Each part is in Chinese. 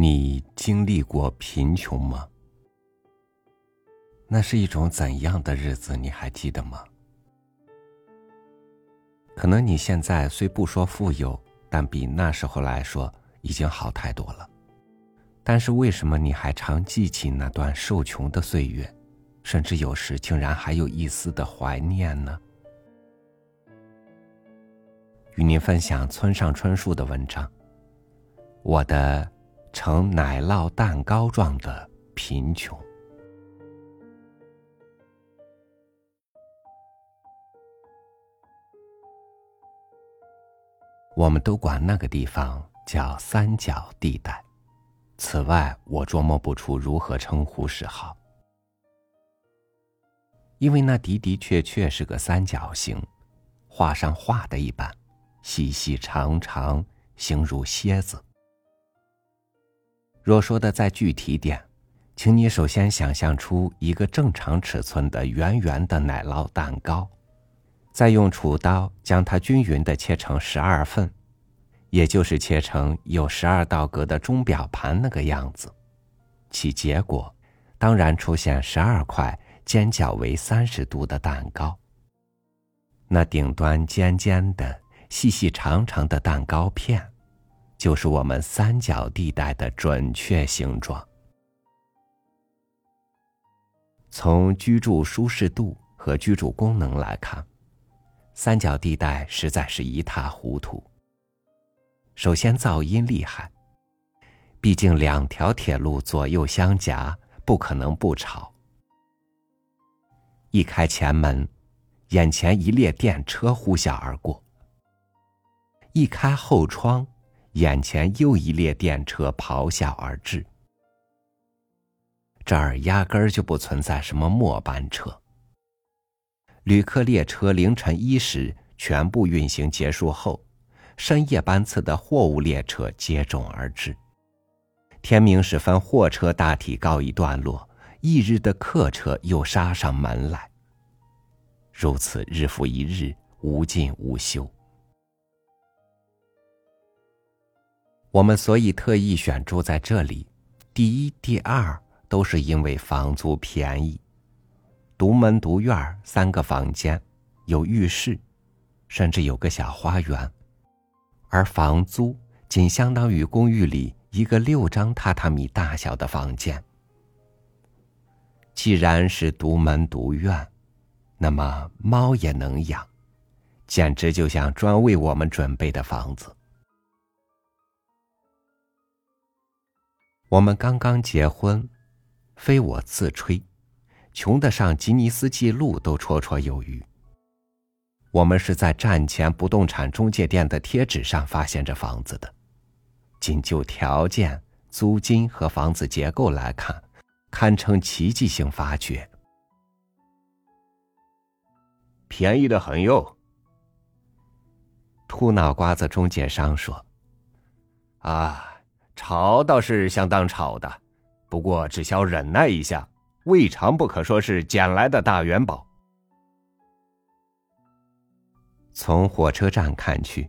你经历过贫穷吗？那是一种怎样的日子？你还记得吗？可能你现在虽不说富有，但比那时候来说已经好太多了。但是为什么你还常记起那段受穷的岁月，甚至有时竟然还有一丝的怀念呢？与您分享村上春树的文章，《我的》。呈奶酪蛋糕状的贫穷，我们都管那个地方叫三角地带。此外，我琢磨不出如何称呼是好，因为那的的确确是个三角形，画上画的一般，细细长长，形如蝎子。若说的再具体点，请你首先想象出一个正常尺寸的圆圆的奶酪蛋糕，再用厨刀将它均匀的切成十二份，也就是切成有十二道格的钟表盘那个样子，其结果当然出现十二块尖角为三十度的蛋糕。那顶端尖尖的、细细长长的蛋糕片。就是我们三角地带的准确形状。从居住舒适度和居住功能来看，三角地带实在是一塌糊涂。首先，噪音厉害，毕竟两条铁路左右相夹，不可能不吵。一开前门，眼前一列电车呼啸而过；一开后窗。眼前又一列电车咆哮而至，这儿压根儿就不存在什么末班车。旅客列车凌晨一时全部运行结束后，深夜班次的货物列车接踵而至。天明时分，货车大体告一段落，翌日的客车又杀上门来。如此日复一日，无尽无休。我们所以特意选住在这里，第一、第二都是因为房租便宜，独门独院三个房间，有浴室，甚至有个小花园，而房租仅相当于公寓里一个六张榻榻米大小的房间。既然是独门独院，那么猫也能养，简直就像专为我们准备的房子。我们刚刚结婚，非我自吹，穷得上吉尼斯纪录都绰绰有余。我们是在站前不动产中介店的贴纸上发现这房子的，仅就条件、租金和房子结构来看，堪称奇迹性发掘。便宜的很哟。秃脑瓜子中介商说：“啊。”吵倒是相当吵的，不过只消忍耐一下，未尝不可说是捡来的大元宝。从火车站看去，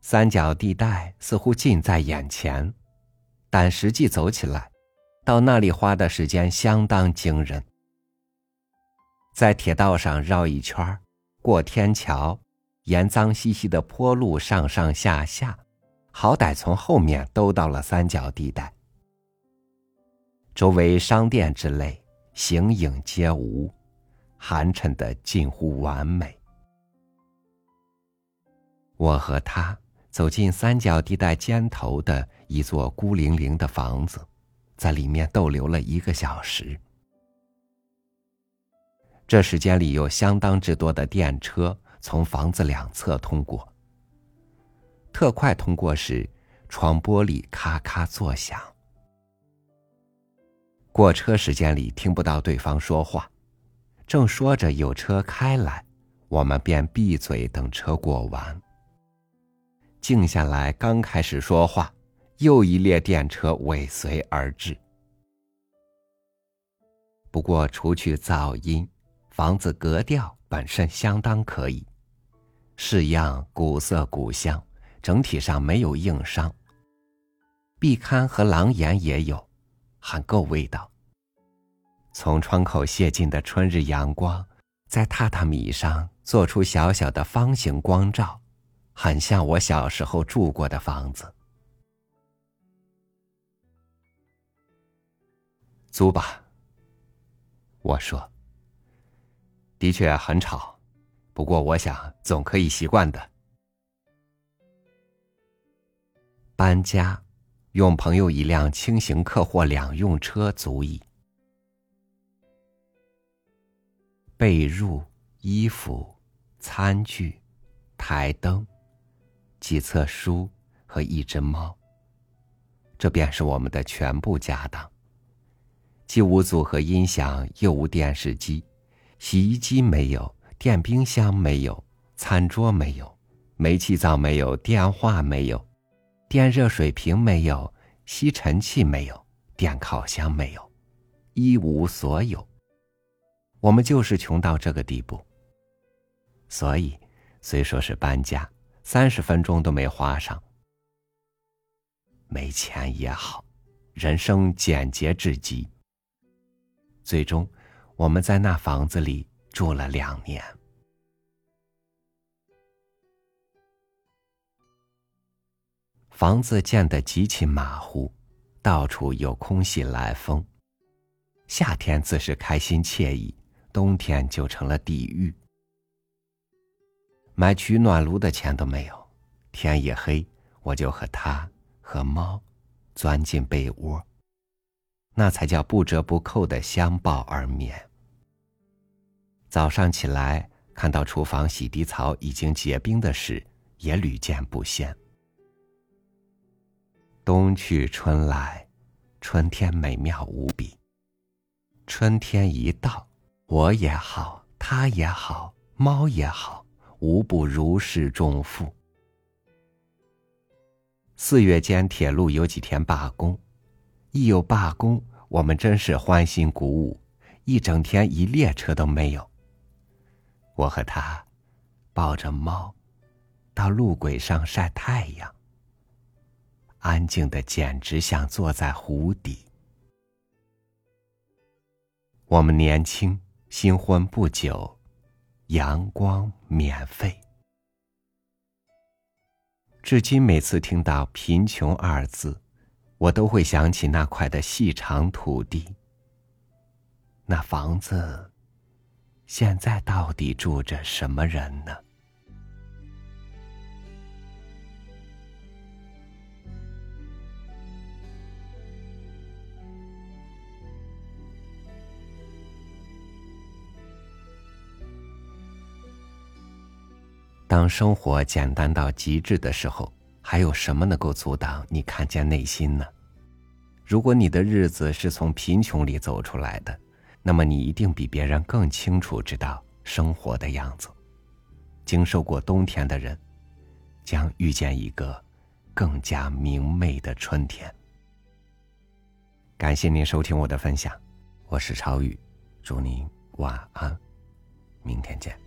三角地带似乎近在眼前，但实际走起来，到那里花的时间相当惊人。在铁道上绕一圈，过天桥，沿脏兮兮的坡路上上下下。好歹从后面兜到了三角地带，周围商店之类形影皆无，寒碜的近乎完美。我和他走进三角地带尖头的一座孤零零的房子，在里面逗留了一个小时。这时间里有相当之多的电车从房子两侧通过。特快通过时，窗玻璃咔咔作响。过车时间里听不到对方说话，正说着有车开来，我们便闭嘴等车过完。静下来刚开始说话，又一列电车尾随而至。不过除去噪音，房子格调本身相当可以，式样古色古香。整体上没有硬伤。壁龛和廊檐也有，很够味道。从窗口泄进的春日阳光，在榻榻米上做出小小的方形光照，很像我小时候住过的房子。租吧，我说。的确很吵，不过我想总可以习惯的。搬家，用朋友一辆轻型客货两用车足矣。被褥、衣服、餐具、台灯、几册书和一只猫，这便是我们的全部家当。既无组合音响，又无电视机，洗衣机没有，电冰箱没有，餐桌没有，煤气灶没有，电话没有，电热水瓶没有，吸尘器没有，电烤箱没有，一无所有。我们就是穷到这个地步，所以虽说是搬家，三十分钟都没花上。没钱也好，人生简洁至极。最终，我们在那房子里住了两年。房子建得极其马虎，到处有空隙来风，夏天自是开心惬意。冬天就成了地狱，买取暖炉的钱都没有。天一黑，我就和他和猫钻进被窝，那才叫不折不扣的相抱而眠。早上起来，看到厨房洗涤槽已经结冰的事，也屡见不鲜。冬去春来，春天美妙无比。春天一到。我也好，他也好，猫也好，无不如释重负。四月间，铁路有几天罢工，一有罢工，我们真是欢欣鼓舞，一整天一列车都没有。我和他抱着猫，到路轨上晒太阳，安静的简直像坐在湖底。我们年轻。新婚不久，阳光免费。至今每次听到“贫穷”二字，我都会想起那块的细长土地。那房子，现在到底住着什么人呢？当生活简单到极致的时候，还有什么能够阻挡你看见内心呢？如果你的日子是从贫穷里走出来的，那么你一定比别人更清楚知道生活的样子。经受过冬天的人，将遇见一个更加明媚的春天。感谢您收听我的分享，我是超宇，祝您晚安，明天见。